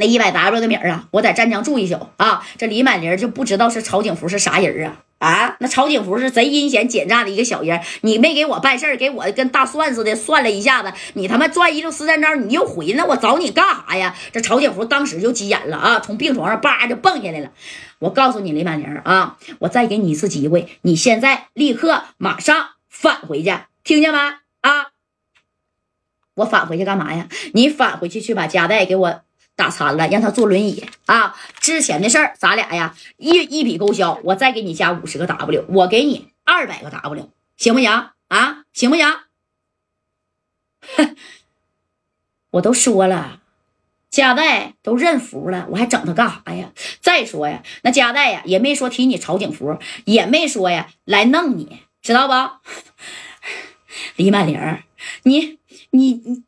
那一百 W 的米儿啊，我在湛江住一宿啊，这李满林就不知道是曹景福是啥人啊啊！那曹景福是贼阴险奸诈的一个小人，你没给我办事儿，给我跟大蒜似的算了一下子，你他妈转一溜十三招，你又回来，我找你干啥呀？这曹景福当时就急眼了啊，从病床上叭就蹦下来了。我告诉你李满林啊，我再给你一次机会，你现在立刻马上返回去，听见没啊？我返回去干嘛呀？你返回去去把夹带给我。打残了，让他坐轮椅啊！之前的事儿，咱俩呀一一笔勾销。我再给你加五十个 W，我给你二百个 W，行不行啊？行不行？我都说了，加代都认服了，我还整他干啥呀？再说呀，那加代呀也没说提你曹景福，也没说呀来弄你，知道不？李曼玲，你。你你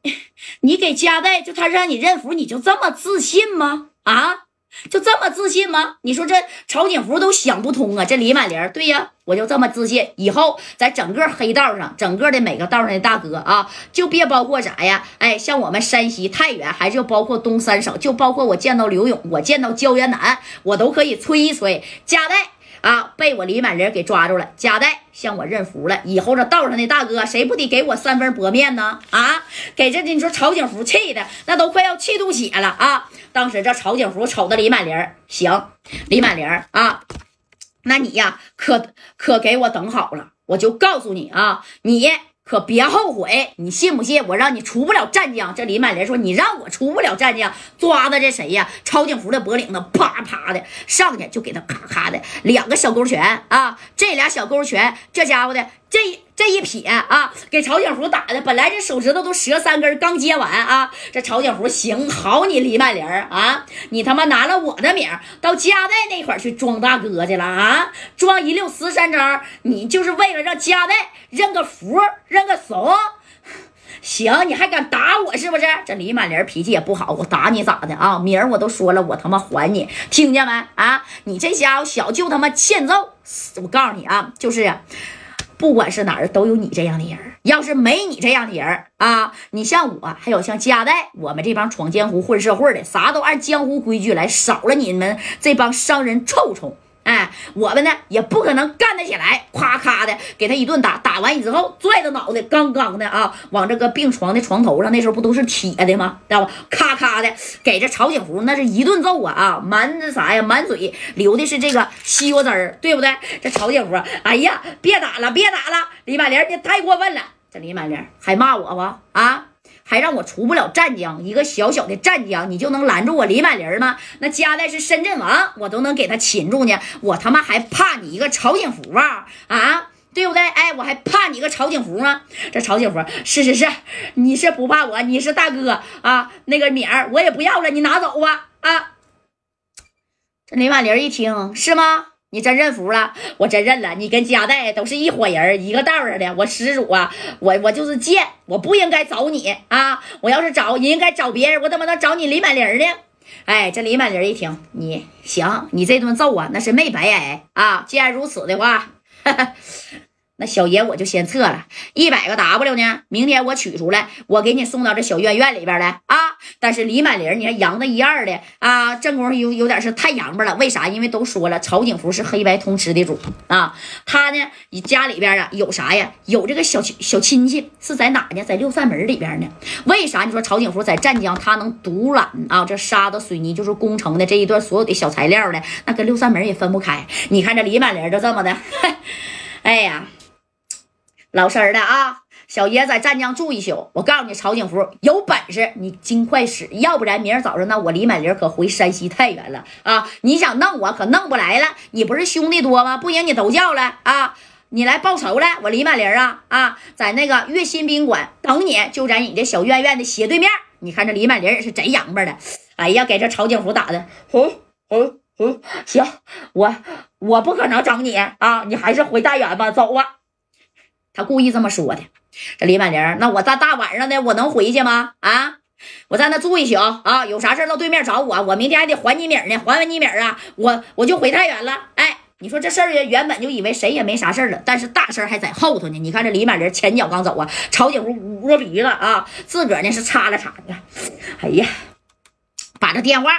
你给加代就他让你认服，你就这么自信吗？啊，就这么自信吗？你说这曹景福都想不通啊！这李满玲，对呀，我就这么自信，以后在整个黑道上，整个的每个道上的大哥啊，就别包括啥呀？哎，像我们山西太原，还是包括东三省，就包括我见到刘勇，我见到焦元南，我都可以吹一吹加代。啊！被我李满林给抓住了，夹带向我认服了。以后这道上的大哥，谁不得给我三分薄面呢？啊！给这你说曹景福气的那都快要气吐血了啊！当时这曹景福瞅着李满玲，行，李满玲啊，那你呀，可可给我等好了，我就告诉你啊，你。可别后悔，你信不信？我让你出不了湛江。这李满林说：“你让我出不了湛江，抓的这谁呀？超警服的脖领子，啪啪的上去就给他咔咔的两个小勾拳啊！这俩小勾拳，这家伙的这。”这一撇啊，给曹景福打的，本来这手指头都折三根，刚接完啊，这曹景福行好你李满玲啊，你他妈拿了我的名到加代那块去装大哥去了啊，装一溜十三招，你就是为了让加代认个服，认个怂。行，你还敢打我是不是？这李满玲脾气也不好，我打你咋的啊？名儿我都说了，我他妈还你，听见没啊？你这家伙小就他妈欠揍，我告诉你啊，就是。不管是哪儿都有你这样的人要是没你这样的人啊，你像我，还有像加代，我们这帮闯江湖混社会的，啥都按江湖规矩来，少了你们这帮商人臭虫。哎，我们呢也不可能干得起来，咔咔的给他一顿打，打完之后拽着脑袋刚刚的啊，往这个病床的床头上，那时候不都是铁的吗？知道吧？咔咔的给这曹景福那是一顿揍啊啊，满那啥呀，满嘴流的是这个西瓜汁儿，对不对？这曹景福，哎呀，别打了，别打了，李满玲你太过分了，这李满玲还骂我不啊？还让我出不了湛江，一个小小的湛江，你就能拦住我李满林吗？那加代是深圳王，我都能给他擒住呢。我他妈还怕你一个曹景福啊啊，对不对？哎，我还怕你个曹景福吗？这曹景福是是是，你是不怕我，你是大哥啊。那个名儿我也不要了，你拿走吧啊。这李满林一听是吗？你真认服了，我真认了。你跟佳代都是一伙人，一个道上的。我施主啊，我我就是贱，我不应该找你啊！我要是找，你应该找别人，我怎么能找你李满玲呢？哎，这李满玲一听，你行，你这顿揍啊，那是没白挨啊！既然如此的话。那小爷我就先撤了，一百个 W 呢？明天我取出来，我给你送到这小院院里边来啊！但是李满玲，你看扬的一二的啊，正宫有有点是太洋巴了。为啥？因为都说了，曹景福是黑白通吃的主啊。他呢，你家里边啊有啥呀？有这个小小亲戚是在哪呢？在六扇门里边呢。为啥？你说曹景福在湛江，他能独揽啊？这沙子、水泥就是工程的这一段所有的小材料呢，那跟六扇门也分不开。你看这李满玲就这么的，哎呀。老实的啊，小爷在湛江住一宿。我告诉你，曹景福有本事，你尽快使，要不然明儿早上那我李满林可回山西太原了啊！你想弄我可弄不来了。你不是兄弟多吗？不行，你都叫了啊！你来报仇来，我李满林啊啊，在那个悦新宾馆等你，就在你这小院院的斜对面。你看这李满林也是贼洋巴的，哎呀，给这曹景福打的，哼哼哼，行，我我不可能整你啊，你还是回太原吧，走吧。他故意这么说的，这李满玲，那我在大晚上的，我能回去吗？啊，我在那住一宿啊，有啥事到对面找我，我明天还得还你米呢，还完你米啊，我我就回太原了。哎，你说这事儿原本就以为谁也没啥事了，但是大事还在后头呢。你看这李满玲前脚刚走啊，曹景福捂着鼻子啊，自个儿呢是擦了擦的，哎呀。把这电话，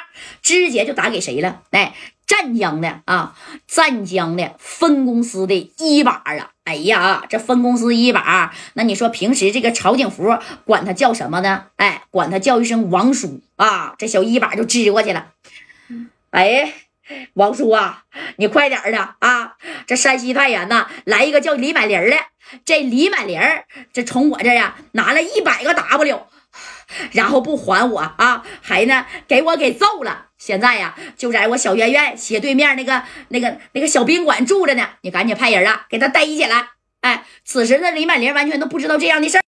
直接就打给谁了？哎，湛江的啊，湛江的分公司的一把啊！哎呀，这分公司一把，那你说平时这个曹景福管他叫什么呢？哎，管他叫一声王叔啊！这小一把就支过去了。哎，王叔啊，你快点的啊！这山西太原呐，来一个叫李满林的，这李满林这从我这呀拿了一百个 W。然后不还我啊，还呢给我给揍了。现在呀，就在我小院院斜对面那个那个那个小宾馆住着呢。你赶紧派人啊，给他逮起来。哎，此时的李满林完全都不知道这样的事儿。